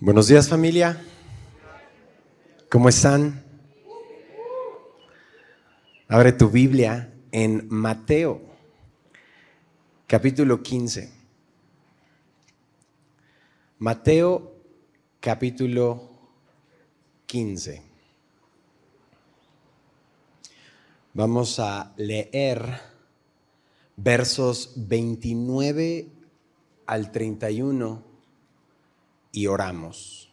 Buenos días familia. ¿Cómo están? Abre tu Biblia en Mateo, capítulo 15. Mateo, capítulo 15. Vamos a leer versos 29 al 31 y oramos.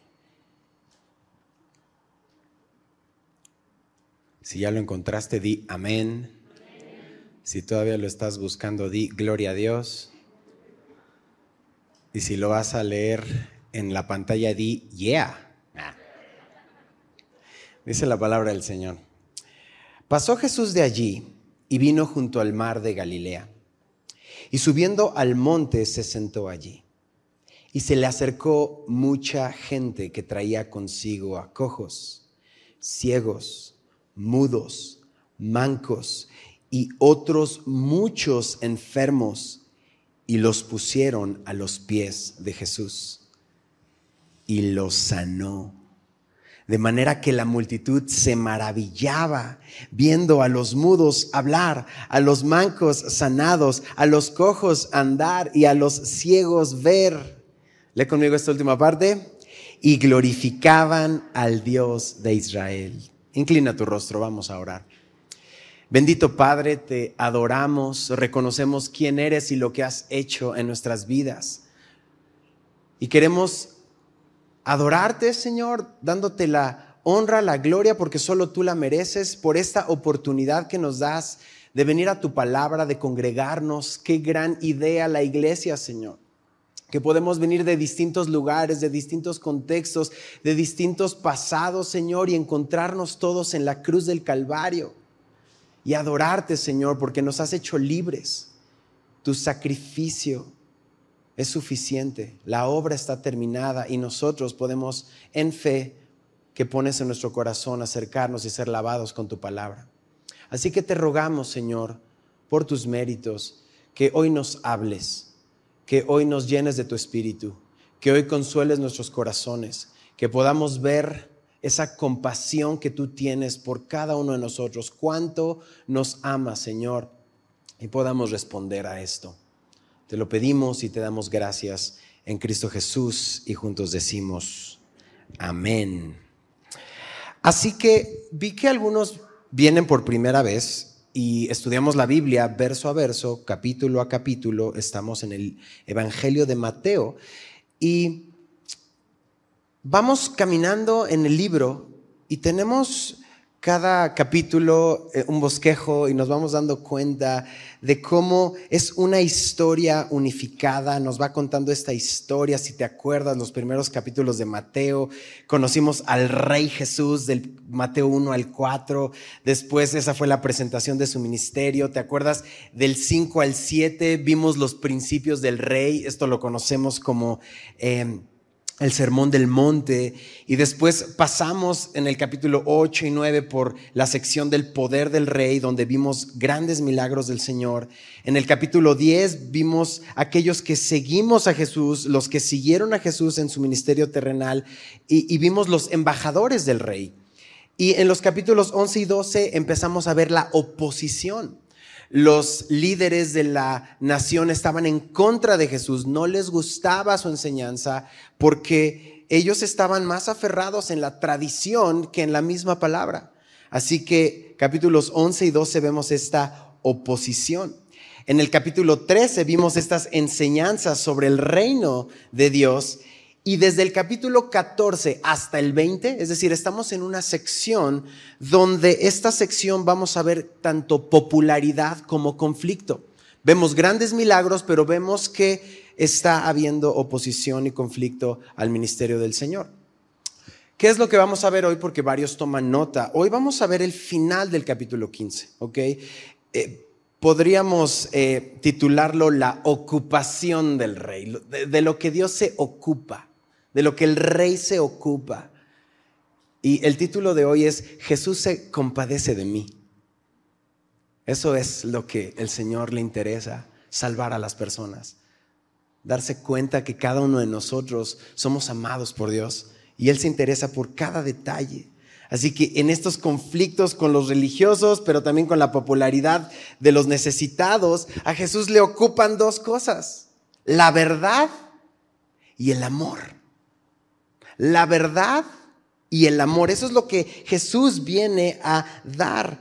Si ya lo encontraste, di amén. Si todavía lo estás buscando, di gloria a Dios. Y si lo vas a leer en la pantalla, di yeah. Ah. Dice la palabra del Señor. Pasó Jesús de allí y vino junto al mar de Galilea. Y subiendo al monte se sentó allí. Y se le acercó mucha gente que traía consigo a cojos, ciegos, mudos, mancos y otros muchos enfermos, y los pusieron a los pies de Jesús. Y los sanó. De manera que la multitud se maravillaba viendo a los mudos hablar, a los mancos sanados, a los cojos andar y a los ciegos ver. Lee conmigo esta última parte. Y glorificaban al Dios de Israel. Inclina tu rostro, vamos a orar. Bendito Padre, te adoramos, reconocemos quién eres y lo que has hecho en nuestras vidas. Y queremos adorarte, Señor, dándote la honra, la gloria, porque solo tú la mereces, por esta oportunidad que nos das de venir a tu palabra, de congregarnos. Qué gran idea la iglesia, Señor que podemos venir de distintos lugares, de distintos contextos, de distintos pasados, Señor, y encontrarnos todos en la cruz del Calvario y adorarte, Señor, porque nos has hecho libres. Tu sacrificio es suficiente, la obra está terminada y nosotros podemos, en fe que pones en nuestro corazón, acercarnos y ser lavados con tu palabra. Así que te rogamos, Señor, por tus méritos, que hoy nos hables que hoy nos llenes de tu espíritu, que hoy consueles nuestros corazones, que podamos ver esa compasión que tú tienes por cada uno de nosotros, cuánto nos ama, Señor, y podamos responder a esto. Te lo pedimos y te damos gracias en Cristo Jesús y juntos decimos, amén. Así que vi que algunos vienen por primera vez y estudiamos la Biblia verso a verso, capítulo a capítulo, estamos en el Evangelio de Mateo y vamos caminando en el libro y tenemos cada capítulo eh, un bosquejo y nos vamos dando cuenta de cómo es una historia unificada, nos va contando esta historia, si te acuerdas, los primeros capítulos de Mateo, conocimos al Rey Jesús del Mateo 1 al 4, después esa fue la presentación de su ministerio, te acuerdas del 5 al 7, vimos los principios del Rey, esto lo conocemos como... Eh, el Sermón del Monte y después pasamos en el capítulo 8 y 9 por la sección del poder del rey donde vimos grandes milagros del Señor. En el capítulo 10 vimos aquellos que seguimos a Jesús, los que siguieron a Jesús en su ministerio terrenal y, y vimos los embajadores del rey. Y en los capítulos 11 y 12 empezamos a ver la oposición los líderes de la nación estaban en contra de Jesús, no les gustaba su enseñanza porque ellos estaban más aferrados en la tradición que en la misma palabra. Así que capítulos 11 y 12 vemos esta oposición. En el capítulo 13 vimos estas enseñanzas sobre el reino de Dios y desde el capítulo 14 hasta el 20, es decir, estamos en una sección donde esta sección vamos a ver tanto popularidad como conflicto. Vemos grandes milagros, pero vemos que está habiendo oposición y conflicto al ministerio del Señor. ¿Qué es lo que vamos a ver hoy? Porque varios toman nota. Hoy vamos a ver el final del capítulo 15, ¿ok? Eh, podríamos eh, titularlo la ocupación del rey, de lo que Dios se ocupa de lo que el rey se ocupa. Y el título de hoy es Jesús se compadece de mí. Eso es lo que el Señor le interesa, salvar a las personas. darse cuenta que cada uno de nosotros somos amados por Dios y Él se interesa por cada detalle. Así que en estos conflictos con los religiosos, pero también con la popularidad de los necesitados, a Jesús le ocupan dos cosas, la verdad y el amor. La verdad y el amor, eso es lo que Jesús viene a dar,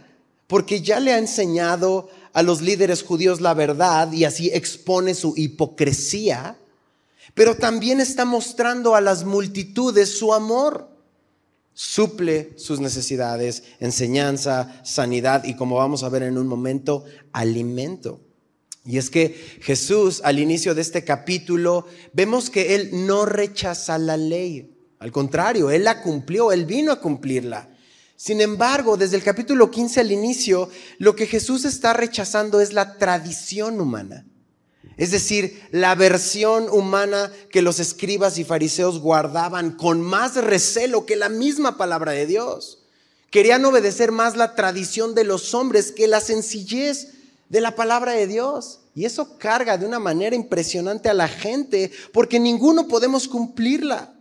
porque ya le ha enseñado a los líderes judíos la verdad y así expone su hipocresía, pero también está mostrando a las multitudes su amor suple sus necesidades, enseñanza, sanidad y como vamos a ver en un momento, alimento. Y es que Jesús al inicio de este capítulo vemos que Él no rechaza la ley. Al contrario, Él la cumplió, Él vino a cumplirla. Sin embargo, desde el capítulo 15 al inicio, lo que Jesús está rechazando es la tradición humana. Es decir, la versión humana que los escribas y fariseos guardaban con más recelo que la misma palabra de Dios. Querían obedecer más la tradición de los hombres que la sencillez de la palabra de Dios. Y eso carga de una manera impresionante a la gente porque ninguno podemos cumplirla.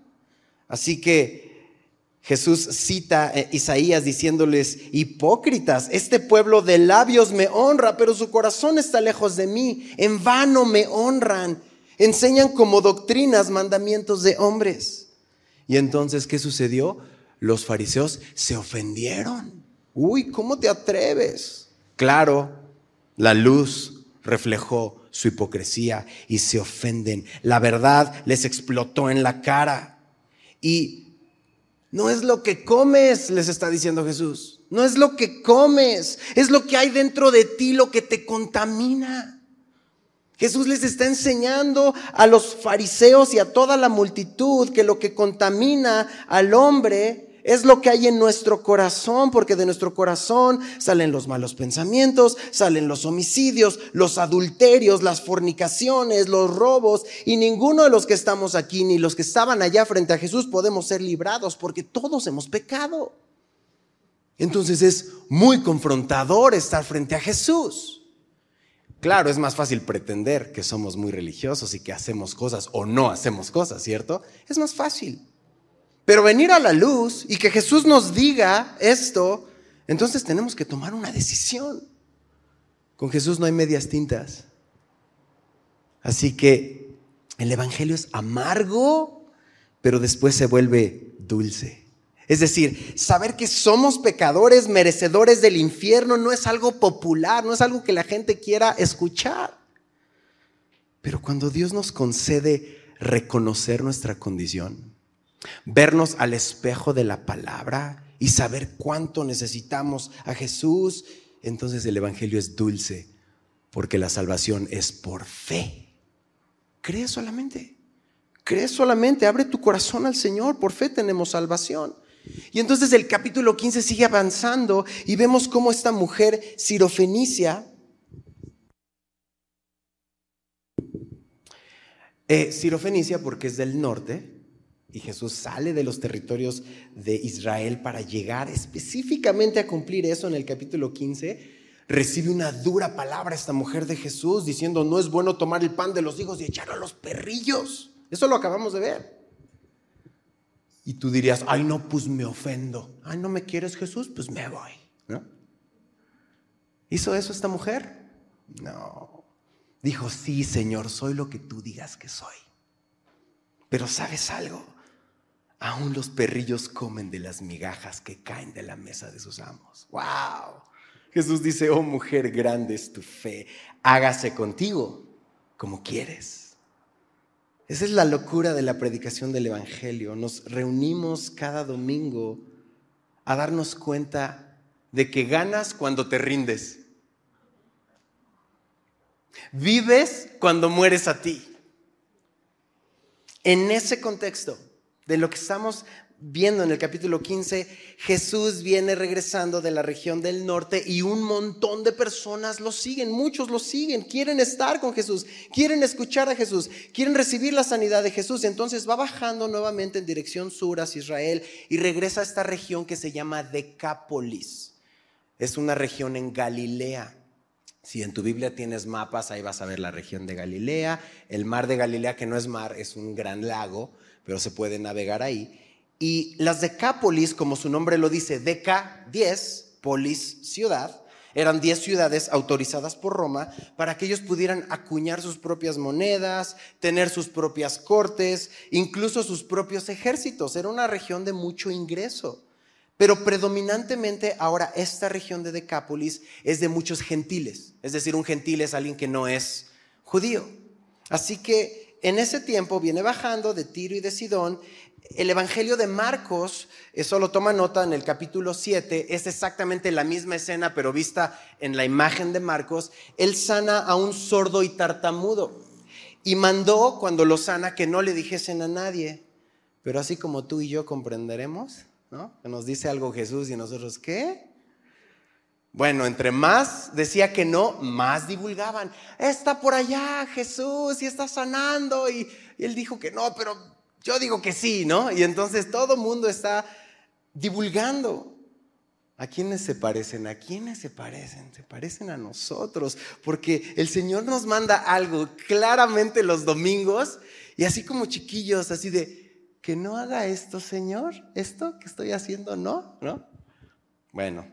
Así que Jesús cita a Isaías diciéndoles, hipócritas, este pueblo de labios me honra, pero su corazón está lejos de mí. En vano me honran. Enseñan como doctrinas mandamientos de hombres. Y entonces, ¿qué sucedió? Los fariseos se ofendieron. Uy, ¿cómo te atreves? Claro, la luz reflejó su hipocresía y se ofenden. La verdad les explotó en la cara. Y no es lo que comes, les está diciendo Jesús. No es lo que comes, es lo que hay dentro de ti lo que te contamina. Jesús les está enseñando a los fariseos y a toda la multitud que lo que contamina al hombre es lo que hay en nuestro corazón, porque de nuestro corazón salen los malos pensamientos, salen los homicidios, los adulterios, las fornicaciones, los robos, y ninguno de los que estamos aquí, ni los que estaban allá frente a Jesús, podemos ser librados, porque todos hemos pecado. Entonces es muy confrontador estar frente a Jesús. Claro, es más fácil pretender que somos muy religiosos y que hacemos cosas o no hacemos cosas, ¿cierto? Es más fácil. Pero venir a la luz y que Jesús nos diga esto, entonces tenemos que tomar una decisión. Con Jesús no hay medias tintas. Así que el Evangelio es amargo, pero después se vuelve dulce. Es decir, saber que somos pecadores, merecedores del infierno, no es algo popular, no es algo que la gente quiera escuchar. Pero cuando Dios nos concede reconocer nuestra condición, vernos al espejo de la palabra y saber cuánto necesitamos a Jesús, entonces el Evangelio es dulce, porque la salvación es por fe. Cree solamente, cree solamente, abre tu corazón al Señor, por fe tenemos salvación. Y entonces el capítulo 15 sigue avanzando y vemos cómo esta mujer sirofenicia, eh, sirofenicia porque es del norte, y Jesús sale de los territorios de Israel para llegar específicamente a cumplir eso en el capítulo 15. Recibe una dura palabra esta mujer de Jesús diciendo, no es bueno tomar el pan de los hijos y echarlo a los perrillos. Eso lo acabamos de ver. Y tú dirías, ay no, pues me ofendo. Ay, no me quieres Jesús, pues me voy. ¿No? ¿Hizo eso esta mujer? No. Dijo, sí, Señor, soy lo que tú digas que soy. Pero sabes algo, Aún los perrillos comen de las migajas que caen de la mesa de sus amos. ¡Wow! Jesús dice, oh mujer, grande es tu fe, hágase contigo como quieres. Esa es la locura de la predicación del Evangelio. Nos reunimos cada domingo a darnos cuenta de que ganas cuando te rindes. Vives cuando mueres a ti. En ese contexto, de lo que estamos viendo en el capítulo 15, Jesús viene regresando de la región del norte y un montón de personas lo siguen, muchos lo siguen, quieren estar con Jesús, quieren escuchar a Jesús, quieren recibir la sanidad de Jesús. Entonces va bajando nuevamente en dirección sur hacia Israel y regresa a esta región que se llama Decápolis. Es una región en Galilea. Si en tu Biblia tienes mapas, ahí vas a ver la región de Galilea, el mar de Galilea, que no es mar, es un gran lago, pero se puede navegar ahí. Y las Decápolis, como su nombre lo dice, Deca, 10, polis, ciudad, eran 10 ciudades autorizadas por Roma para que ellos pudieran acuñar sus propias monedas, tener sus propias cortes, incluso sus propios ejércitos. Era una región de mucho ingreso. Pero predominantemente ahora esta región de Decápolis es de muchos gentiles. Es decir, un gentil es alguien que no es judío. Así que en ese tiempo viene bajando de Tiro y de Sidón el Evangelio de Marcos, eso lo toma nota en el capítulo 7, es exactamente la misma escena, pero vista en la imagen de Marcos. Él sana a un sordo y tartamudo y mandó cuando lo sana que no le dijesen a nadie. Pero así como tú y yo comprenderemos, ¿no? Que nos dice algo Jesús y nosotros, ¿qué? Bueno, entre más decía que no, más divulgaban. Está por allá Jesús y está sanando. Y, y él dijo que no, pero yo digo que sí, ¿no? Y entonces todo mundo está divulgando. ¿A quiénes se parecen? ¿A quiénes se parecen? Se parecen a nosotros, porque el Señor nos manda algo claramente los domingos y así como chiquillos, así de, que no haga esto, Señor, esto que estoy haciendo, no, ¿no? Bueno,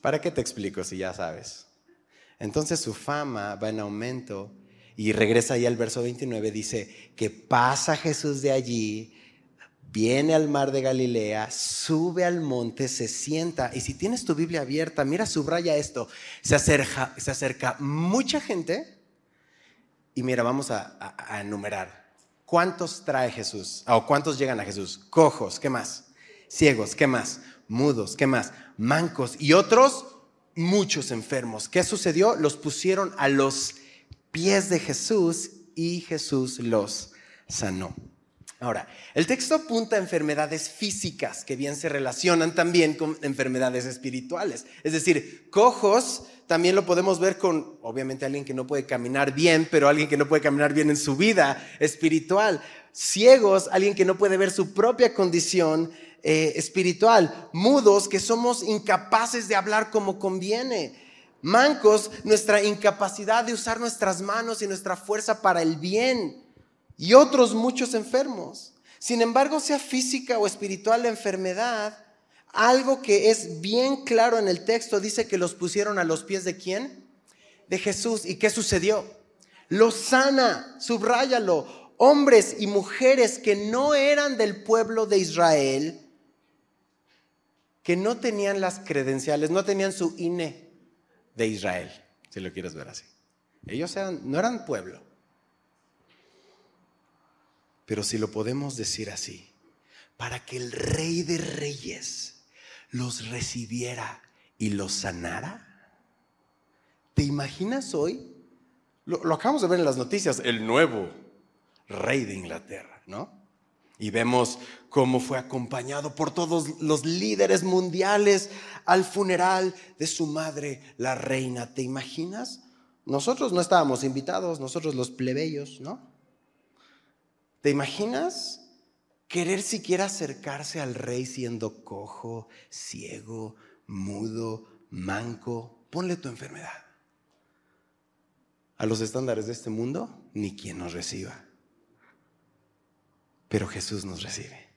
¿para qué te explico si ya sabes? Entonces su fama va en aumento y regresa ahí al verso 29, dice que pasa Jesús de allí, viene al mar de Galilea, sube al monte, se sienta. Y si tienes tu Biblia abierta, mira, subraya esto. Se acerca, se acerca mucha gente. Y mira, vamos a, enumerar. ¿Cuántos trae Jesús? ¿O cuántos llegan a Jesús? Cojos, ¿qué más? Ciegos, ¿qué más? Mudos, ¿qué más? Mancos y otros muchos enfermos. ¿Qué sucedió? Los pusieron a los pies de Jesús y Jesús los sanó. Ahora, el texto apunta a enfermedades físicas que bien se relacionan también con enfermedades espirituales. Es decir, cojos también lo podemos ver con, obviamente, alguien que no puede caminar bien, pero alguien que no puede caminar bien en su vida espiritual. Ciegos, alguien que no puede ver su propia condición eh, espiritual. Mudos, que somos incapaces de hablar como conviene Mancos, nuestra incapacidad de usar nuestras manos y nuestra fuerza para el bien. Y otros muchos enfermos. Sin embargo, sea física o espiritual la enfermedad, algo que es bien claro en el texto dice que los pusieron a los pies de quién? De Jesús. ¿Y qué sucedió? Los sana, subráyalo. Hombres y mujeres que no eran del pueblo de Israel, que no tenían las credenciales, no tenían su INE, de Israel, si lo quieres ver así. Ellos no eran pueblo. Pero si lo podemos decir así, para que el rey de reyes los recibiera y los sanara. ¿Te imaginas hoy? Lo, acabamos de ver en las noticias, el nuevo rey de Inglaterra, ¿no? Y vemos cómo fue acompañado por todos los líderes mundiales al funeral de su madre, la reina. ¿Te imaginas? Nosotros no estábamos invitados, nosotros los plebeyos, ¿no? ¿Te imaginas querer siquiera acercarse al rey siendo cojo, ciego, mudo, manco? Ponle tu enfermedad. A los estándares de este mundo, ni quien nos reciba pero Jesús nos recibe.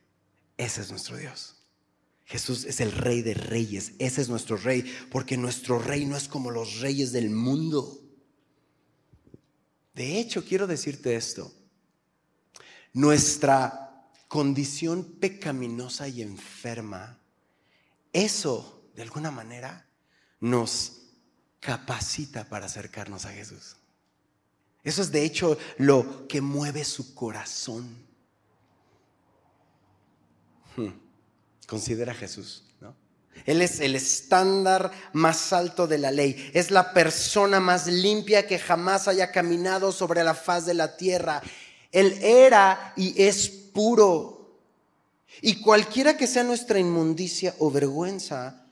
Ese es nuestro Dios. Jesús es el rey de reyes, ese es nuestro rey, porque nuestro rey no es como los reyes del mundo. De hecho, quiero decirte esto, nuestra condición pecaminosa y enferma, eso de alguna manera nos capacita para acercarnos a Jesús. Eso es de hecho lo que mueve su corazón. Hmm. Considera a Jesús. ¿no? Él es el estándar más alto de la ley. Es la persona más limpia que jamás haya caminado sobre la faz de la tierra. Él era y es puro. Y cualquiera que sea nuestra inmundicia o vergüenza,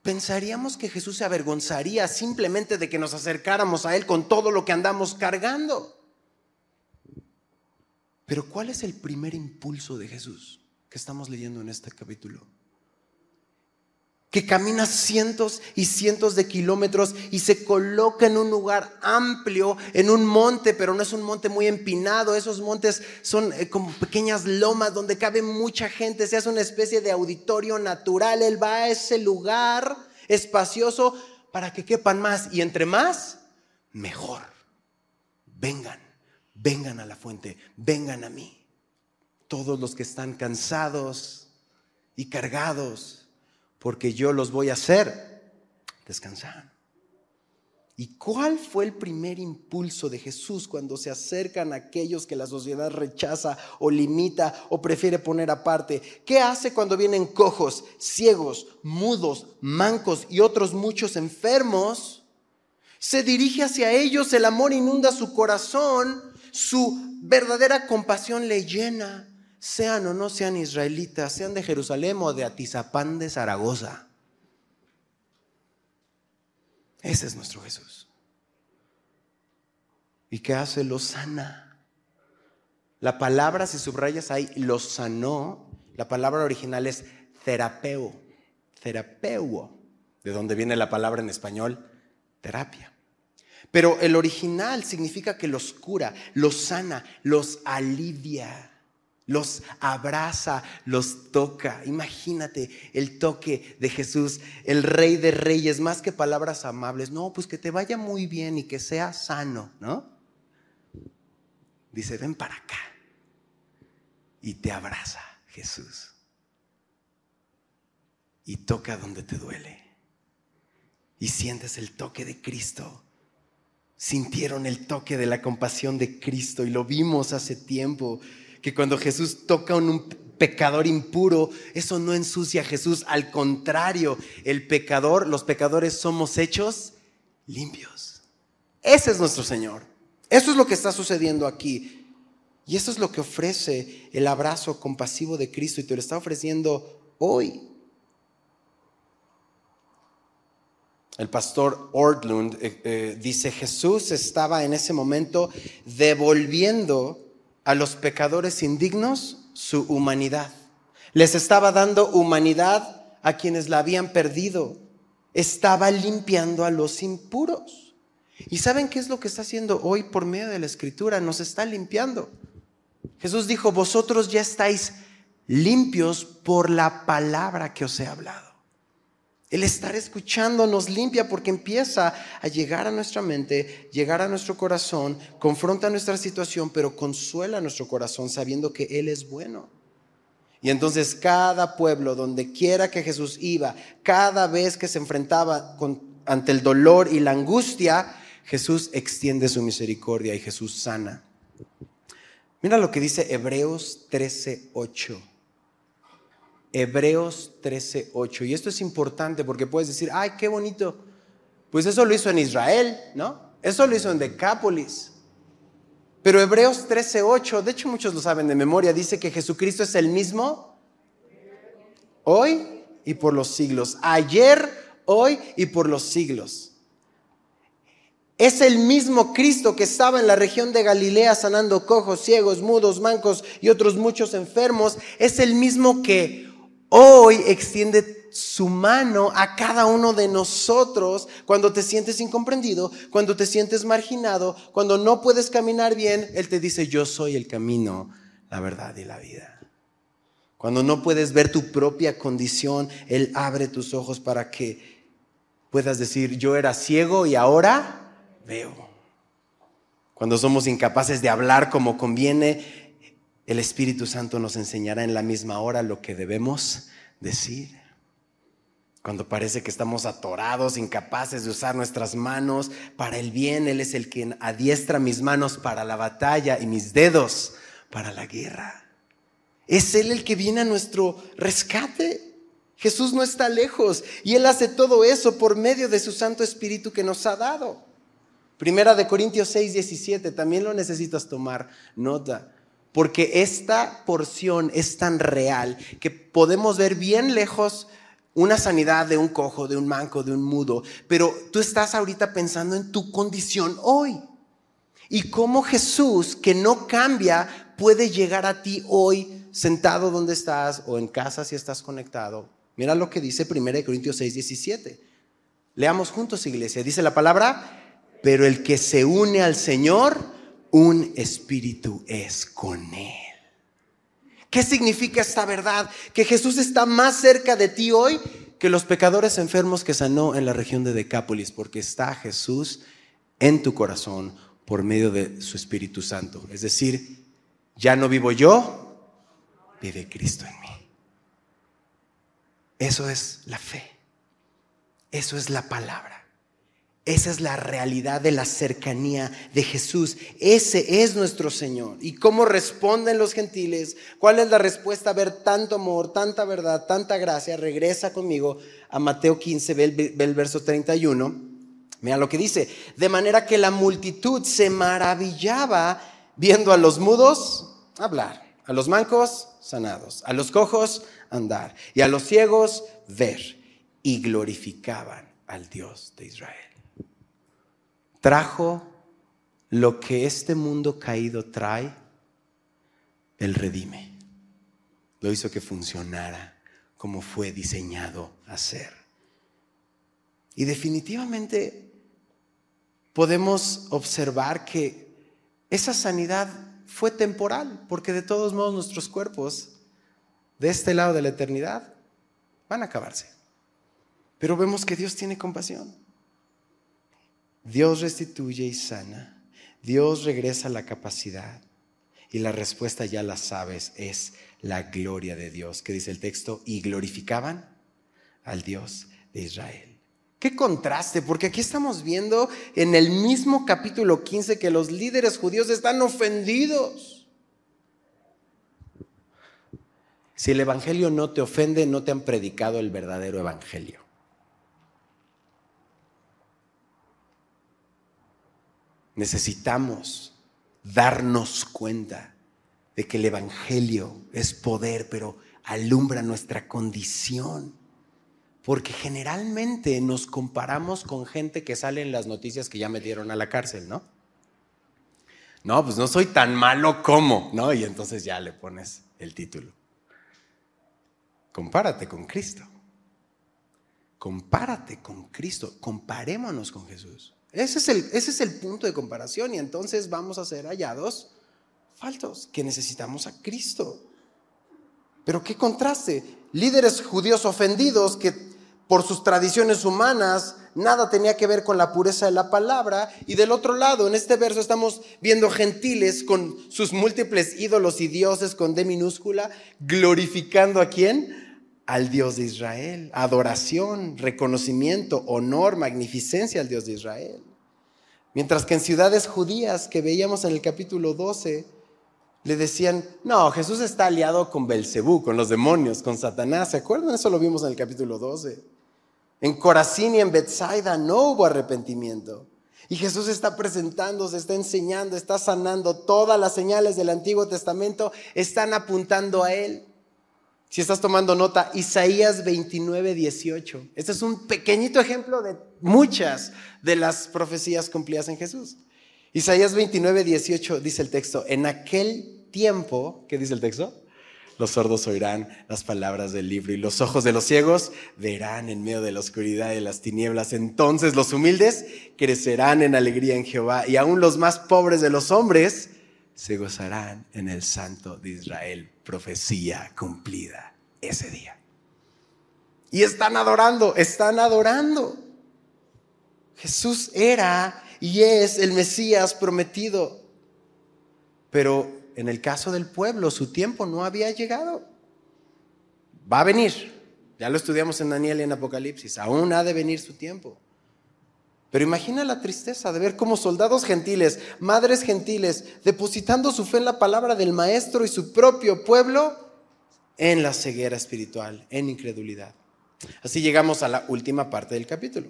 pensaríamos que Jesús se avergonzaría simplemente de que nos acercáramos a Él con todo lo que andamos cargando. Pero ¿cuál es el primer impulso de Jesús? que estamos leyendo en este capítulo. Que camina cientos y cientos de kilómetros y se coloca en un lugar amplio, en un monte, pero no es un monte muy empinado, esos montes son eh, como pequeñas lomas donde cabe mucha gente, se hace una especie de auditorio natural, Él va a ese lugar espacioso para que quepan más y entre más, mejor. Vengan, vengan a la fuente, vengan a mí. Todos los que están cansados y cargados porque yo los voy a hacer descansar. ¿Y cuál fue el primer impulso de Jesús cuando se acercan a aquellos que la sociedad rechaza o limita o prefiere poner aparte? ¿Qué hace cuando vienen cojos, ciegos, mudos, mancos y otros muchos enfermos? Se dirige hacia ellos, el amor inunda su corazón, su verdadera compasión le llena sean o no sean israelitas, sean de Jerusalén o de Atizapán de Zaragoza. Ese es nuestro Jesús. ¿Y qué hace? Lo sana. La palabra, si subrayas ahí, lo sanó. La palabra original es terapeo. Terapeuo. De donde viene la palabra en español, terapia. Pero el original significa que los cura, los sana, los alivia los abraza, los toca. Imagínate el toque de Jesús, el rey de reyes, más que palabras amables. No, pues que te vaya muy bien y que sea sano, ¿no? Dice, ven para acá. Y te abraza Jesús. Y toca donde te duele. Y sientes el toque de Cristo. Sintieron el toque de la compasión de Cristo y lo vimos hace tiempo que cuando Jesús toca a un pecador impuro, eso no ensucia a Jesús. Al contrario, el pecador, los pecadores somos hechos limpios. Ese es nuestro Señor. Eso es lo que está sucediendo aquí. Y eso es lo que ofrece el abrazo compasivo de Cristo y te lo está ofreciendo hoy. El pastor Ortlund eh, eh, dice, Jesús estaba en ese momento devolviendo a los pecadores indignos su humanidad. Les estaba dando humanidad a quienes la habían perdido. Estaba limpiando a los impuros. ¿Y saben qué es lo que está haciendo hoy por medio de la escritura? Nos está limpiando. Jesús dijo, vosotros ya estáis limpios por la palabra que os he hablado. El estar escuchando nos limpia porque empieza a llegar a nuestra mente, llegar a nuestro corazón, confronta nuestra situación, pero consuela nuestro corazón sabiendo que Él es bueno. Y entonces cada pueblo, donde quiera que Jesús iba, cada vez que se enfrentaba ante el dolor y la angustia, Jesús extiende su misericordia y Jesús sana. Mira lo que dice Hebreos 13:8. Hebreos 13:8. Y esto es importante porque puedes decir, ay, qué bonito. Pues eso lo hizo en Israel, ¿no? Eso lo hizo en Decápolis. Pero Hebreos 13:8, de hecho muchos lo saben de memoria, dice que Jesucristo es el mismo hoy y por los siglos. Ayer, hoy y por los siglos. Es el mismo Cristo que estaba en la región de Galilea sanando cojos, ciegos, mudos, mancos y otros muchos enfermos. Es el mismo que hoy extiende su mano a cada uno de nosotros cuando te sientes incomprendido, cuando te sientes marginado, cuando no puedes caminar bien, Él te dice, yo soy el camino, la verdad y la vida. Cuando no puedes ver tu propia condición, Él abre tus ojos para que puedas decir, yo era ciego y ahora veo. Cuando somos incapaces de hablar como conviene, el Espíritu Santo nos enseñará en la misma hora lo que debemos decir. Cuando parece que estamos atorados, incapaces de usar nuestras manos para el bien, Él es el quien adiestra mis manos para la batalla y mis dedos para la guerra. Es Él el que viene a nuestro rescate. Jesús no está lejos y Él hace todo eso por medio de su Santo Espíritu que nos ha dado. Primera de Corintios 6, 17, también lo necesitas tomar nota. Porque esta porción es tan real que podemos ver bien lejos una sanidad de un cojo, de un manco, de un mudo, pero tú estás ahorita pensando en tu condición hoy. Y cómo Jesús, que no cambia, puede llegar a ti hoy sentado donde estás o en casa si estás conectado, Mira lo que dice 1 Corintios 6, 17. Leamos juntos, iglesia. Dice la palabra, pero el que se une al Señor, un espíritu es con él. ¿Qué significa esta verdad? Que Jesús está más cerca de ti hoy que los pecadores enfermos que sanó en la región de Decápolis, porque está Jesús en tu corazón por medio de su Espíritu Santo. Es decir, ya no vivo yo, vive Cristo en mí. Eso es la fe. Eso es la palabra. Esa es la realidad de la cercanía de Jesús. Ese es nuestro Señor. ¿Y cómo responden los gentiles? ¿Cuál es la respuesta a ver tanto amor, tanta verdad, tanta gracia? Regresa conmigo a Mateo 15, ve el, verso 31. Mira lo que dice. De manera que la multitud se maravillaba viendo a los mudos hablar, a los mancos sanados, a los cojos andar y a los ciegos ver y glorificaban al Dios de Israel trajo lo que este mundo caído trae, el redime. Lo hizo que funcionara como fue diseñado a ser. Y definitivamente podemos observar que esa sanidad fue temporal, porque de todos modos nuestros cuerpos de este lado de la eternidad van a acabarse. Pero vemos que Dios tiene compasión. Dios restituye y sana. Dios regresa la capacidad. Y la respuesta ya la sabes, es la gloria de Dios. ¿Qué dice el texto? Y glorificaban al Dios de Israel. Qué contraste, porque aquí estamos viendo en el mismo capítulo 15 que los líderes judíos están ofendidos. Si el Evangelio no te ofende, no te han predicado el verdadero Evangelio. Necesitamos darnos cuenta de que el Evangelio es poder, pero alumbra nuestra condición. Porque generalmente nos comparamos con gente que sale en las noticias que ya metieron a la cárcel, ¿no? No, pues no soy tan malo como, ¿no? Y entonces ya le pones el título. Compárate con Cristo. Compárate con Cristo. Comparémonos con Jesús. Ese es, el, ese es el punto de comparación y entonces vamos a ser hallados faltos, que necesitamos a Cristo. Pero qué contraste, líderes judíos ofendidos que por sus tradiciones humanas nada tenía que ver con la pureza de la palabra. Y del otro lado, en este verso estamos viendo gentiles con sus múltiples ídolos y dioses con D minúscula, glorificando a quién? Al Dios de Israel, adoración, reconocimiento, honor, magnificencia al Dios de Israel. Mientras que en ciudades judías que veíamos en el capítulo 12, le decían, no, Jesús está aliado con Belcebú, con los demonios, con Satanás. ¿Se acuerdan? Eso lo vimos en el capítulo 12. En Corazín y en Bethsaida no hubo arrepentimiento. Y Jesús está presentando, se está enseñando, está sanando. Todas las señales del Antiguo Testamento están apuntando a Él. Si estás tomando nota, Isaías 29, 18. Este es un pequeñito ejemplo de muchas de las profecías cumplidas en Jesús. Isaías 29, 18 dice el texto, en aquel tiempo, ¿qué dice el texto? Los sordos oirán las palabras del libro y los ojos de los ciegos verán en medio de la oscuridad y las tinieblas. Entonces los humildes crecerán en alegría en Jehová y aún los más pobres de los hombres se gozarán en el Santo de Israel profecía cumplida ese día. Y están adorando, están adorando. Jesús era y es el Mesías prometido. Pero en el caso del pueblo, su tiempo no había llegado. Va a venir. Ya lo estudiamos en Daniel y en Apocalipsis. Aún ha de venir su tiempo. Pero imagina la tristeza de ver cómo soldados gentiles, madres gentiles, depositando su fe en la palabra del Maestro y su propio pueblo en la ceguera espiritual, en incredulidad. Así llegamos a la última parte del capítulo.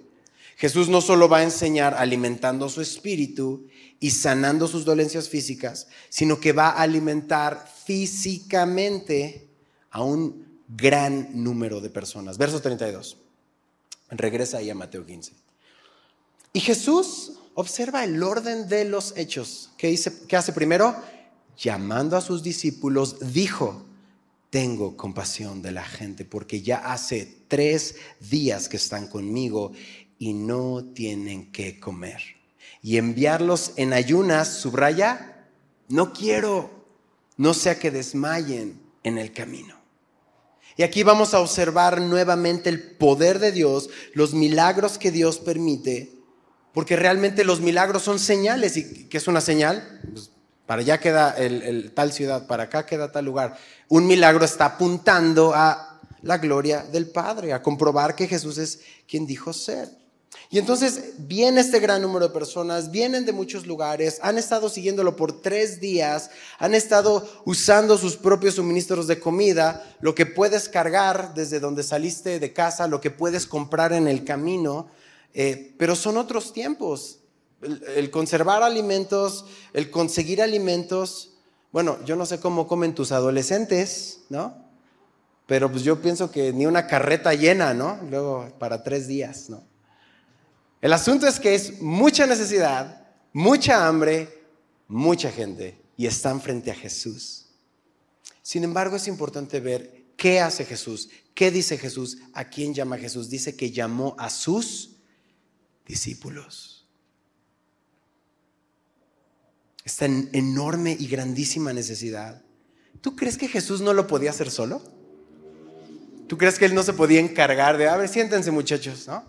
Jesús no solo va a enseñar alimentando su espíritu y sanando sus dolencias físicas, sino que va a alimentar físicamente a un gran número de personas. Verso 32. Regresa ahí a Mateo 15. Y Jesús observa el orden de los hechos. ¿Qué, hace primero? Llamando a sus discípulos, dijo, tengo compasión de la gente porque ya hace tres días que están conmigo y no tienen que comer. Y enviarlos en ayunas, subraya, no quiero, no sea que desmayen en el camino. Y aquí vamos a observar nuevamente el poder de Dios, los milagros que Dios permite, porque realmente los milagros son señales. ¿Y qué es una señal? Pues, para allá queda el, tal ciudad, para acá queda tal lugar. Un milagro está apuntando a la gloria del Padre, a comprobar que Jesús es quien dijo ser. Y entonces viene este gran número de personas, vienen de muchos lugares, han estado siguiéndolo por tres días, han estado usando sus propios suministros de comida, lo que puedes cargar desde donde saliste de casa, lo que puedes comprar en el camino, eh, pero son otros tiempos el, conservar alimentos, el conseguir alimentos. Bueno, yo no sé cómo comen tus adolescentes, ¿no? Pero pues yo pienso que ni una carreta llena, ¿no? Luego para tres días, ¿no? El asunto es que es mucha necesidad, mucha hambre, mucha gente y están frente a Jesús. Sin embargo, es importante ver qué hace Jesús, qué dice Jesús, a quién llama Jesús. Dice que llamó a sus discípulos. esta enorme y grandísima necesidad. ¿Tú crees que Jesús no lo podía hacer solo? ¿Tú crees que él no se podía encargar de, a ver, siéntense muchachos, ¿no?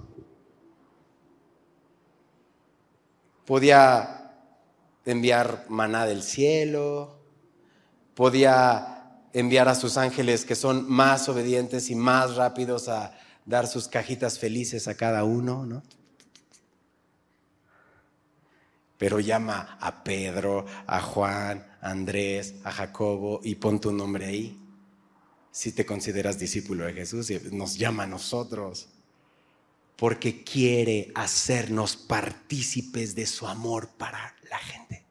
Podía enviar maná del cielo, podía enviar a sus ángeles que son más obedientes y más rápidos a dar sus cajitas felices a cada uno, ¿no? Pero llama a Pedro, a Juan, a Andrés, a Jacobo y pon tu nombre ahí. Si te consideras discípulo de Jesús, nos llama a nosotros, porque quiere hacernos partícipes de su amor para la gente.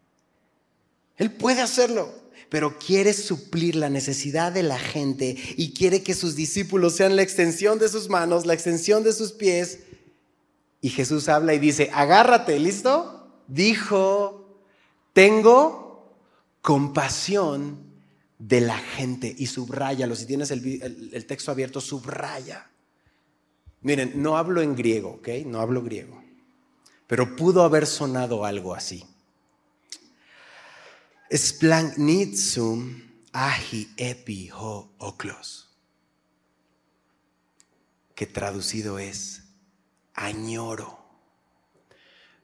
Él puede hacerlo, pero quiere suplir la necesidad de la gente y quiere que sus discípulos sean la extensión de sus manos, la extensión de sus pies. Y Jesús habla y dice, agárrate, ¿listo? Dijo, tengo compasión de la gente. Y subrayalo, si tienes el, texto abierto, subraya. Miren, no hablo en griego, ¿ok? No hablo griego. Pero pudo haber sonado algo así. Splagnitsum ahi epi ho oklos. Que traducido es añoro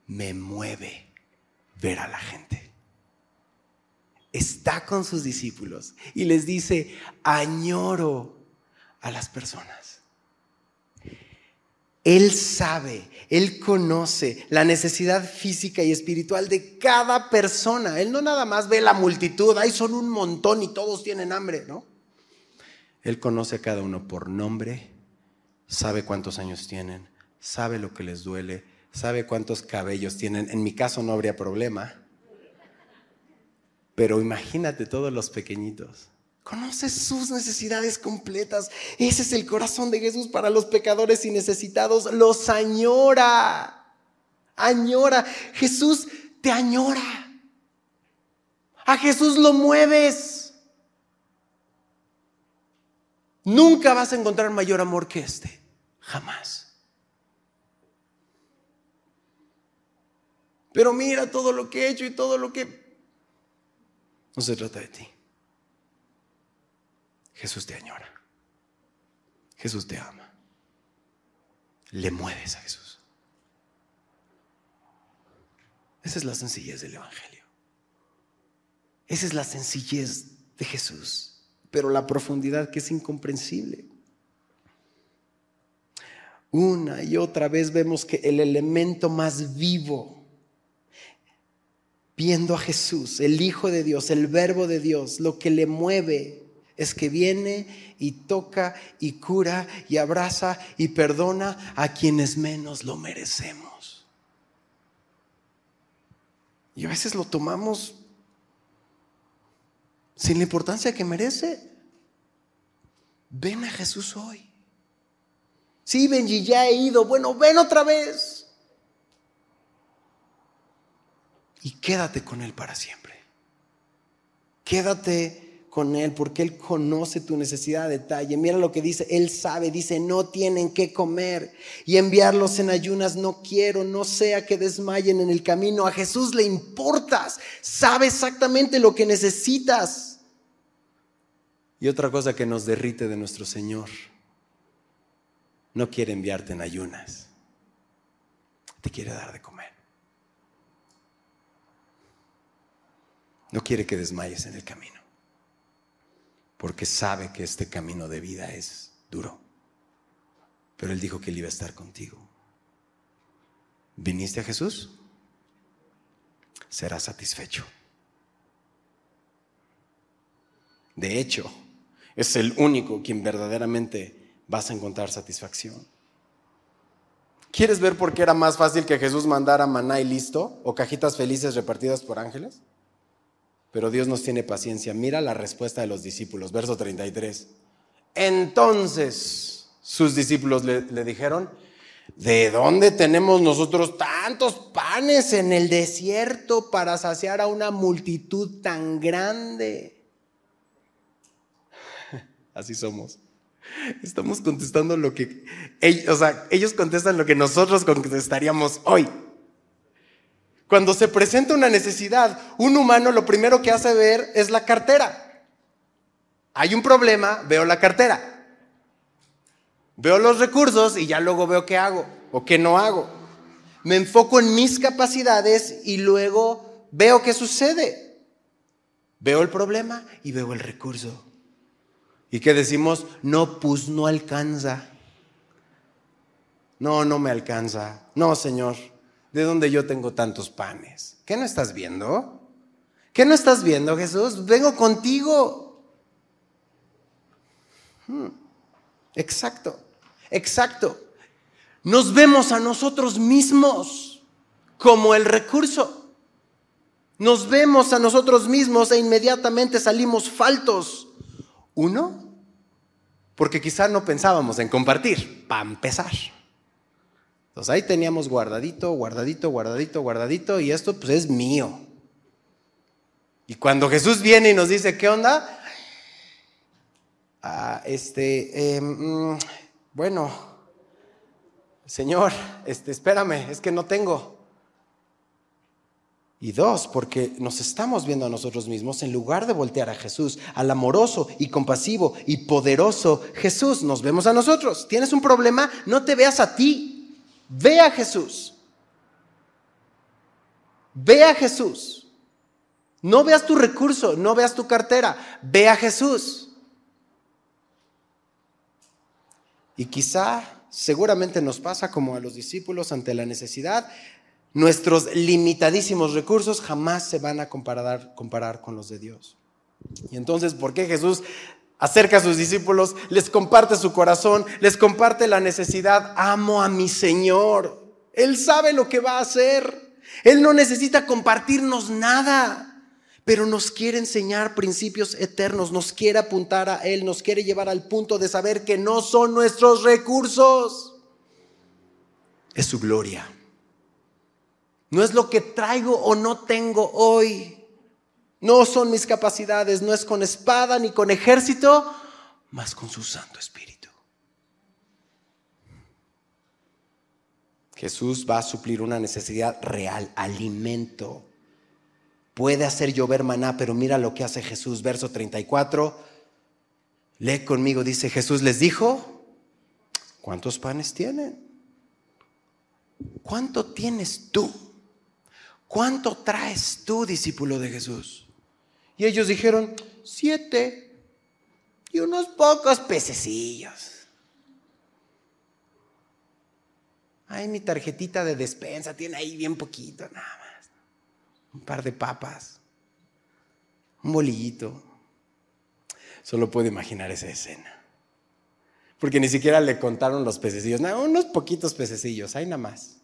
me mueve ver a la gente. Está con sus discípulos y les dice, añoro a las personas. Él sabe, Él conoce la necesidad física y espiritual de cada persona. Él no nada más ve la multitud, ahí son un montón y todos tienen hambre, ¿no? Él conoce a cada uno por nombre, sabe cuántos años tienen, sabe lo que les duele, sabe cuántos cabellos tienen. En mi caso no habría problema. Pero imagínate todos los pequeñitos. Conoce sus necesidades completas. Ese es el corazón de Jesús para los pecadores y necesitados. Los añora. Añora. Jesús te añora. A Jesús lo mueves. Nunca vas a encontrar mayor amor que este. Jamás. Pero mira todo lo que he hecho y todo lo que... No se trata de ti. Jesús te añora. Jesús te ama. Le mueves a Jesús. Esa es la sencillez del Evangelio. Esa es la sencillez de Jesús, pero la profundidad que es incomprensible. Una y otra vez vemos que el elemento más vivo viendo a Jesús, el Hijo de Dios, el Verbo de Dios, lo que le mueve es que viene y toca y cura y abraza y perdona a quienes menos lo merecemos. Y a veces lo tomamos sin la importancia que merece. Ven a Jesús hoy. Sí, Benji, ya he ido. Bueno, ven otra vez. Y quédate con Él para siempre. Quédate con Él porque Él conoce tu necesidad a detalle. Mira lo que dice, Él sabe, dice, no tienen que comer y enviarlos en ayunas no quiero, no sea que desmayen en el camino. A Jesús le importas, sabe exactamente lo que necesitas. Y otra cosa que nos derrite de nuestro Señor, no quiere enviarte en ayunas, te quiere dar de comer. No quiere que desmayes en el camino porque sabe que este camino de vida es duro. Pero Él dijo que Él iba a estar contigo. ¿Viniste a Jesús? Serás satisfecho. De hecho, es el único quien verdaderamente vas a encontrar satisfacción. ¿Quieres ver por qué era más fácil que Jesús mandara maná y listo o cajitas felices repartidas por ángeles? Pero Dios nos tiene paciencia. Mira la respuesta de los discípulos, verso 33. Entonces sus discípulos le, dijeron, ¿de dónde tenemos nosotros tantos panes en el desierto para saciar a una multitud tan grande? Así somos. Estamos contestando lo que, ellos, o sea, ellos contestan lo que nosotros contestaríamos hoy. Cuando se presenta una necesidad, un humano lo primero que hace ver es la cartera. Hay un problema, veo la cartera. Veo los recursos y ya luego veo qué hago o qué no hago. Me enfoco en mis capacidades y luego veo qué sucede. Veo el problema y veo el recurso. ¿Y qué decimos? No, pues no alcanza. No, no me alcanza. No, Señor, de donde yo tengo tantos panes. ¿Qué no estás viendo? ¿Qué no estás viendo, Jesús? Vengo contigo. Hmm. Exacto, exacto. Nos vemos a nosotros mismos como el recurso. Nos vemos a nosotros mismos e inmediatamente salimos faltos. Uno, porque quizá no pensábamos en compartir, para empezar. Entonces ahí teníamos guardadito, guardadito, guardadito, guardadito, y esto pues es mío. Y cuando Jesús viene y nos dice, ¿qué onda? Ah, este, em, mm, bueno, Señor, este, espérame, es que no tengo. Y dos, porque nos estamos viendo a nosotros mismos en lugar de voltear a Jesús, al amoroso y compasivo y poderoso Jesús, nos vemos a nosotros. ¿Tienes un problema? No te veas a ti, Ve a Jesús. Ve a Jesús. No veas tu recurso, no veas tu cartera, ve a Jesús. Y quizá, seguramente nos pasa como a los discípulos ante la necesidad, nuestros limitadísimos recursos jamás se van a comparar, comparar con los de Dios. Y entonces, ¿por qué Jesús acerca a sus discípulos, les comparte su corazón, les comparte la necesidad. Amo a mi Señor. Él sabe lo que va a hacer. Él no necesita compartirnos nada, pero nos quiere enseñar principios eternos, nos quiere apuntar a Él, nos quiere llevar al punto de saber que no son nuestros recursos, es su gloria. No es lo que traigo o no tengo hoy. No son mis capacidades, no es con espada ni con ejército, más con su Santo Espíritu. Jesús va a suplir una necesidad real, alimento. Puede hacer llover maná, pero mira lo que hace Jesús, verso 34. Lee conmigo, dice Jesús les dijo, ¿cuántos panes tienen? ¿Cuánto tienes tú? ¿Cuánto traes tú, discípulo de Jesús? Y ellos dijeron, siete y unos pocos pececillos. Ay, mi tarjetita de despensa tiene ahí bien poquito, nada más. Un par de papas, un bolillito. Solo puedo imaginar esa escena. Porque ni siquiera le contaron los pececillos, no, unos poquitos pececillos, ahí nada más.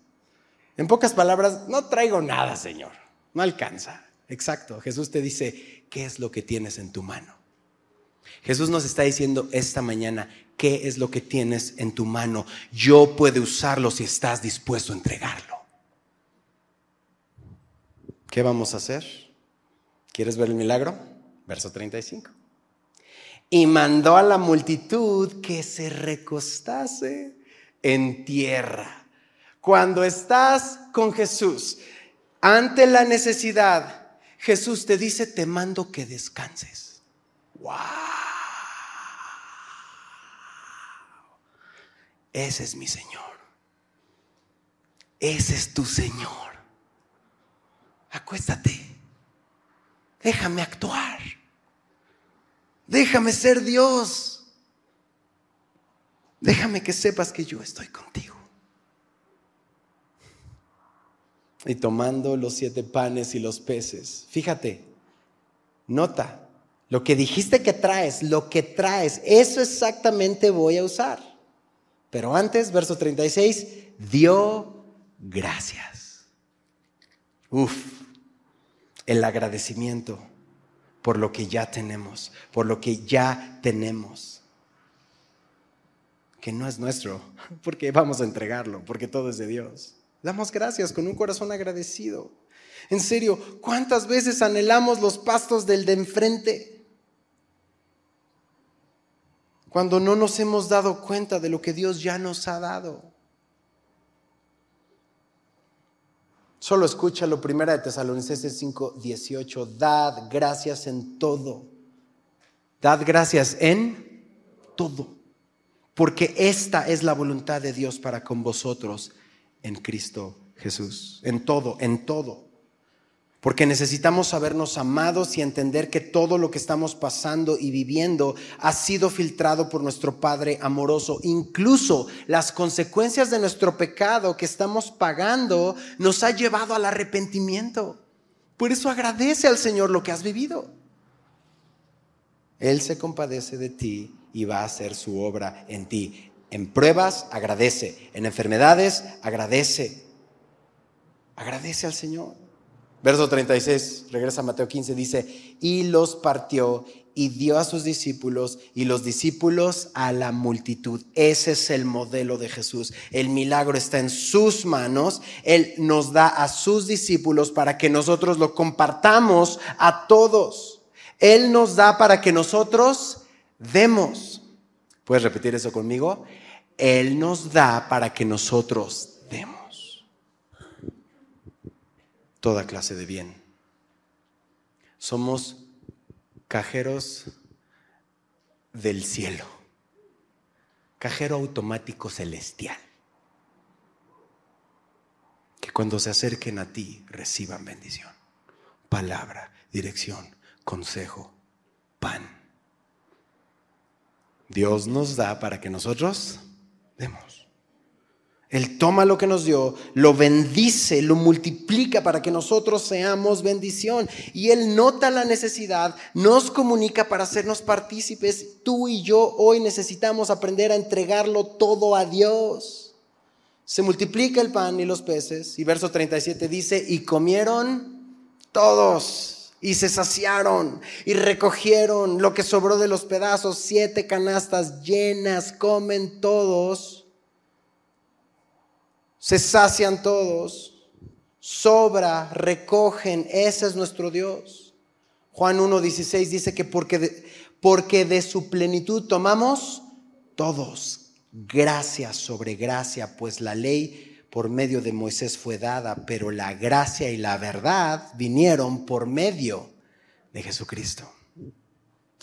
En pocas palabras, no traigo nada, Señor, no alcanza. Exacto, Jesús te dice, ¿qué es lo que tienes en tu mano? Jesús nos está diciendo esta mañana, ¿qué es lo que tienes en tu mano? Yo puedo usarlo si estás dispuesto a entregarlo. ¿Qué vamos a hacer? ¿Quieres ver el milagro? Verso 35. y mandó a la multitud que se recostase en tierra. Cuando estás con Jesús, ante la necesidad, Jesús te dice, te mando que descanses. ¡Wow! Ese es mi Señor. Ese es tu Señor. Acuéstate. Déjame actuar. Déjame ser Dios. Déjame que sepas que yo estoy contigo. Y tomando los siete panes y los peces, fíjate, nota, lo que dijiste que traes, lo que traes, eso exactamente voy a usar. Pero antes, verso 36, dio gracias. Uf, el agradecimiento por lo que ya tenemos, por lo que ya tenemos. Que no es nuestro, porque vamos a entregarlo, porque todo es de Dios. Damos gracias con un corazón agradecido. En serio, ¿cuántas veces anhelamos los pastos del de enfrente? Cuando no nos hemos dado cuenta de lo que Dios ya nos ha dado. Solo escúchalo, primera de Tesalonicenses 5, 18. Dad gracias en todo. Dad gracias en todo. Porque esta es la voluntad de Dios para con vosotros en Cristo Jesús. En todo, en todo porque necesitamos sabernos amados y entender que todo lo que estamos pasando y viviendo ha sido filtrado por nuestro Padre amoroso. Incluso las consecuencias de nuestro pecado que estamos pagando nos ha llevado al arrepentimiento. Por eso agradece al Señor lo que has vivido. Él se compadece de ti y va a hacer su obra en ti. En pruebas, agradece. En enfermedades, agradece. Agradece al Señor. Verso 36, regresa a Mateo 15, dice, y los partió y dio a sus discípulos y los discípulos a la multitud. Ese es el modelo de Jesús. El milagro está en sus manos. Él nos da a sus discípulos para que nosotros lo compartamos a todos. Él nos da para que nosotros demos. ¿Puedes repetir eso conmigo? Él nos da para que nosotros demos toda clase de bien. Somos cajeros del cielo, cajero automático celestial, que cuando se acerquen a ti reciban bendición, palabra, dirección, consejo, pan. Dios nos da para que nosotros demos. Él toma lo que nos dio, lo bendice, lo multiplica para que nosotros seamos bendición. Y Él nota la necesidad, nos comunica para hacernos partícipes. Tú y yo hoy necesitamos aprender a entregarlo todo a Dios. Se multiplica el pan y los peces. Y verso 37 dice, y comieron todos y se saciaron y recogieron lo que sobró de los pedazos, siete canastas llenas, comen todos se sacian todos, sobra, recogen, ese es nuestro Dios. Juan 1.16 dice que porque de, porque de su plenitud tomamos todos gracia sobre gracia, pues la ley por medio de Moisés fue dada, pero la gracia y la verdad vinieron por medio de Jesucristo.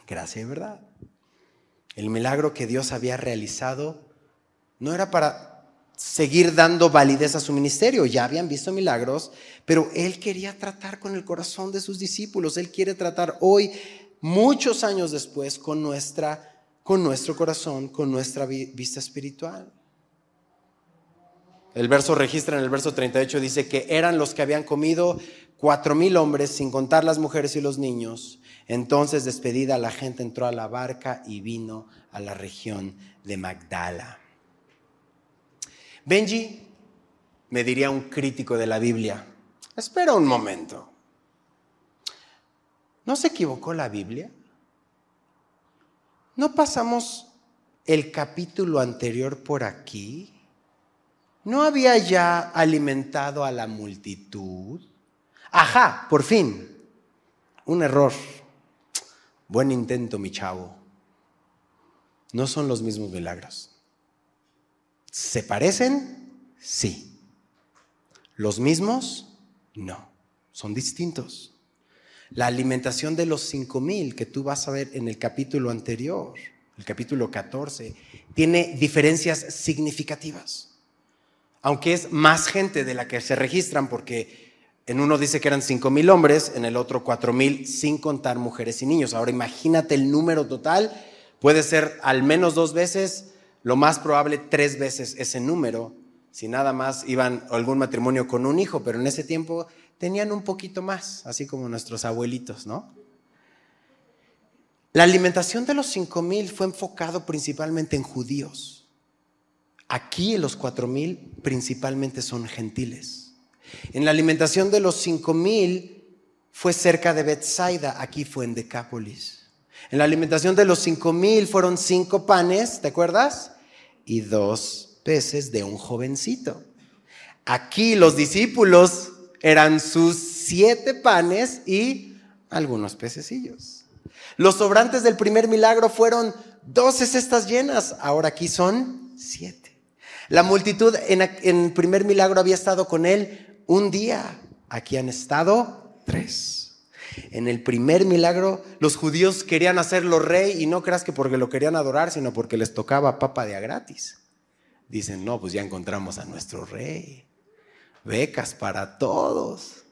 Gracia y verdad. El milagro que Dios había realizado no era para seguir dando validez a su ministerio. Ya habían visto milagros, pero Él quería tratar con el corazón de sus discípulos. Él quiere tratar hoy, muchos años después, con, nuestra, con nuestro corazón, con nuestra vista espiritual. El verso registra en el verso 38, dice que eran los que habían comido cuatro mil hombres, sin contar las mujeres y los niños. Entonces, despedida, la gente entró a la barca y vino a la región de Magdala. Benji, me diría un crítico de la Biblia, espera un momento. ¿No se equivocó la Biblia? ¿No pasamos el capítulo anterior por aquí? ¿No había ya alimentado a la multitud? Ajá, por fin. Un error. Buen intento, mi chavo. no son los mismos milagros. ¿Se parecen? Sí. ¿Los mismos? No. Son distintos. La alimentación de los cinco mil que tú vas a ver en el capítulo anterior, el capítulo 14, tiene diferencias significativas. Aunque es más gente de la que se registran, porque en uno dice que eran cinco mil hombres, en el otro cuatro mil, sin contar mujeres y niños. Ahora imagínate el número total, puede ser al menos dos veces, lo más probable tres veces ese número, si nada más iban algún matrimonio con un hijo, pero en ese tiempo tenían un poquito más, así como nuestros abuelitos, ¿no? La alimentación de los cinco mil fue enfocado principalmente en judíos. Aquí los cuatro mil principalmente son gentiles. En la alimentación de los cinco mil fue cerca de Bethsaida, aquí fue en Decápolis. En la alimentación de los cinco mil fueron cinco panes, ¿te acuerdas? Y dos peces de un jovencito. Aquí los discípulos eran sus siete panes y algunos pececillos. Los sobrantes del primer milagro fueron doce cestas llenas, ahora aquí son siete. La multitud en el primer milagro había estado con él un día, aquí han estado tres. En el primer milagro los judíos querían hacerlo rey y no creas que porque lo querían adorar, sino porque les tocaba papa de a gratis. Dicen, no, pues ya encontramos a nuestro rey becas para todos.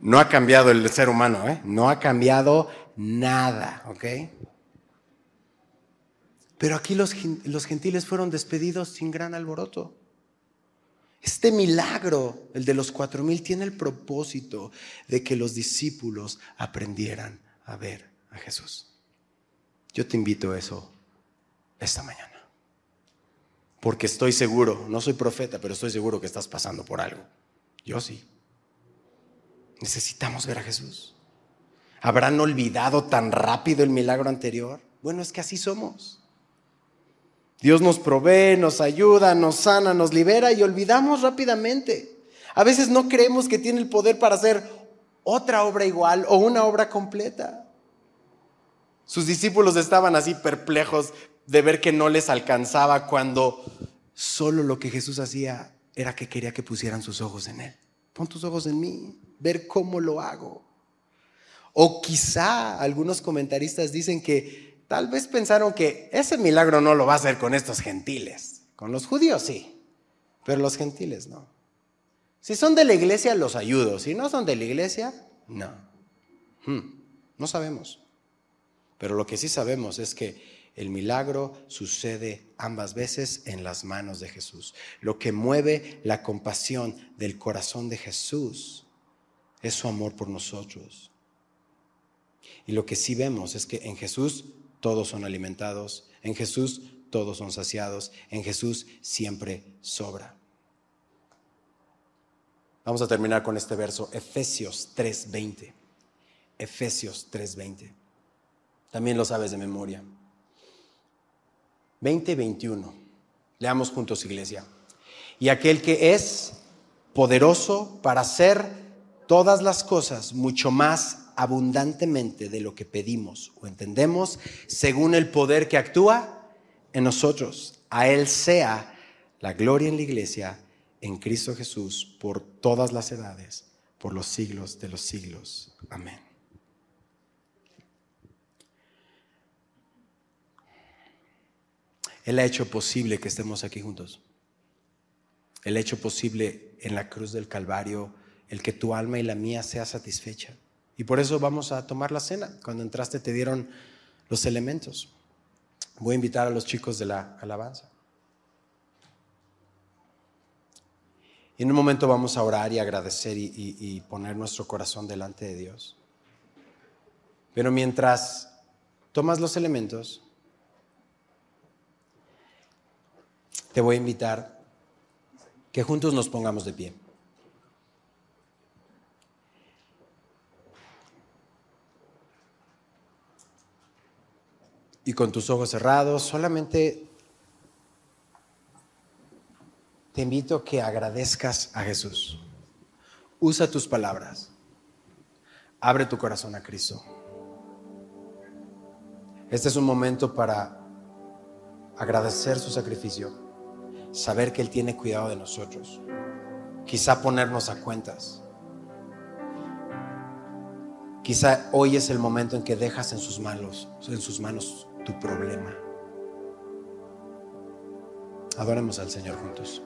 No ha cambiado el ser humano, ¿eh? No ha cambiado nada, ¿ok? Pero aquí los, gentiles fueron despedidos sin gran alboroto. Este milagro, el de los cuatro mil, tiene el propósito de que los discípulos aprendieran a ver a Jesús. Yo te invito a eso esta mañana. Porque estoy seguro, no soy profeta, pero estoy seguro que estás pasando por algo. Yo sí. Necesitamos ver a Jesús. ¿Habrán olvidado tan rápido el milagro anterior? Bueno, es que así somos. Dios nos provee, nos ayuda, nos sana, nos libera y olvidamos rápidamente. A veces no creemos que tiene el poder para hacer otra obra igual o una obra completa. Sus discípulos estaban así perplejos, de ver que no les alcanzaba cuando solo lo que Jesús hacía era que quería que pusieran sus ojos en Él. Pon tus ojos en mí, ver cómo lo hago. O quizá algunos comentaristas dicen que tal vez pensaron que ese milagro no lo va a hacer con estos gentiles. Con los judíos sí, pero los gentiles no. Si son de la iglesia, los ayudo. Si no son de la iglesia, no. Hmm, no sabemos. Pero lo que sí sabemos es que el milagro sucede ambas veces en las manos de Jesús. Lo que mueve la compasión del corazón de Jesús es su amor por nosotros. Y lo que sí vemos es que en Jesús todos son alimentados, en Jesús todos son saciados, en Jesús siempre sobra. Vamos a terminar con este verso, Efesios 3:20. Efesios 3:20. También lo sabes de memoria. 2021. Leamos juntos, iglesia. Y aquel que es poderoso para hacer todas las cosas mucho más abundantemente de lo que pedimos o entendemos, según el poder que actúa en nosotros. A Él sea la gloria en la iglesia, en Cristo Jesús, por todas las edades, por los siglos de los siglos. Amén. Él ha hecho posible que estemos aquí juntos. Él ha hecho posible en la cruz del Calvario el que tu alma y la mía sea satisfecha. Y por eso vamos a tomar la cena. Cuando entraste te dieron los elementos. Voy a invitar a los chicos de la alabanza. Y en un momento vamos a orar y agradecer y, y poner nuestro corazón delante de Dios. Pero mientras tomas los elementos, te voy a invitar que juntos nos pongamos de pie. Y con tus ojos cerrados, solamente te invito a que agradezcas a Jesús. Usa tus palabras. Abre tu corazón a Cristo. Este es un momento para agradecer su sacrificio, saber que Él tiene cuidado de nosotros, quizá ponernos a cuentas. Quizá hoy es el momento en que dejas en sus manos, en sus manos tu problema. Adoremos al Señor juntos.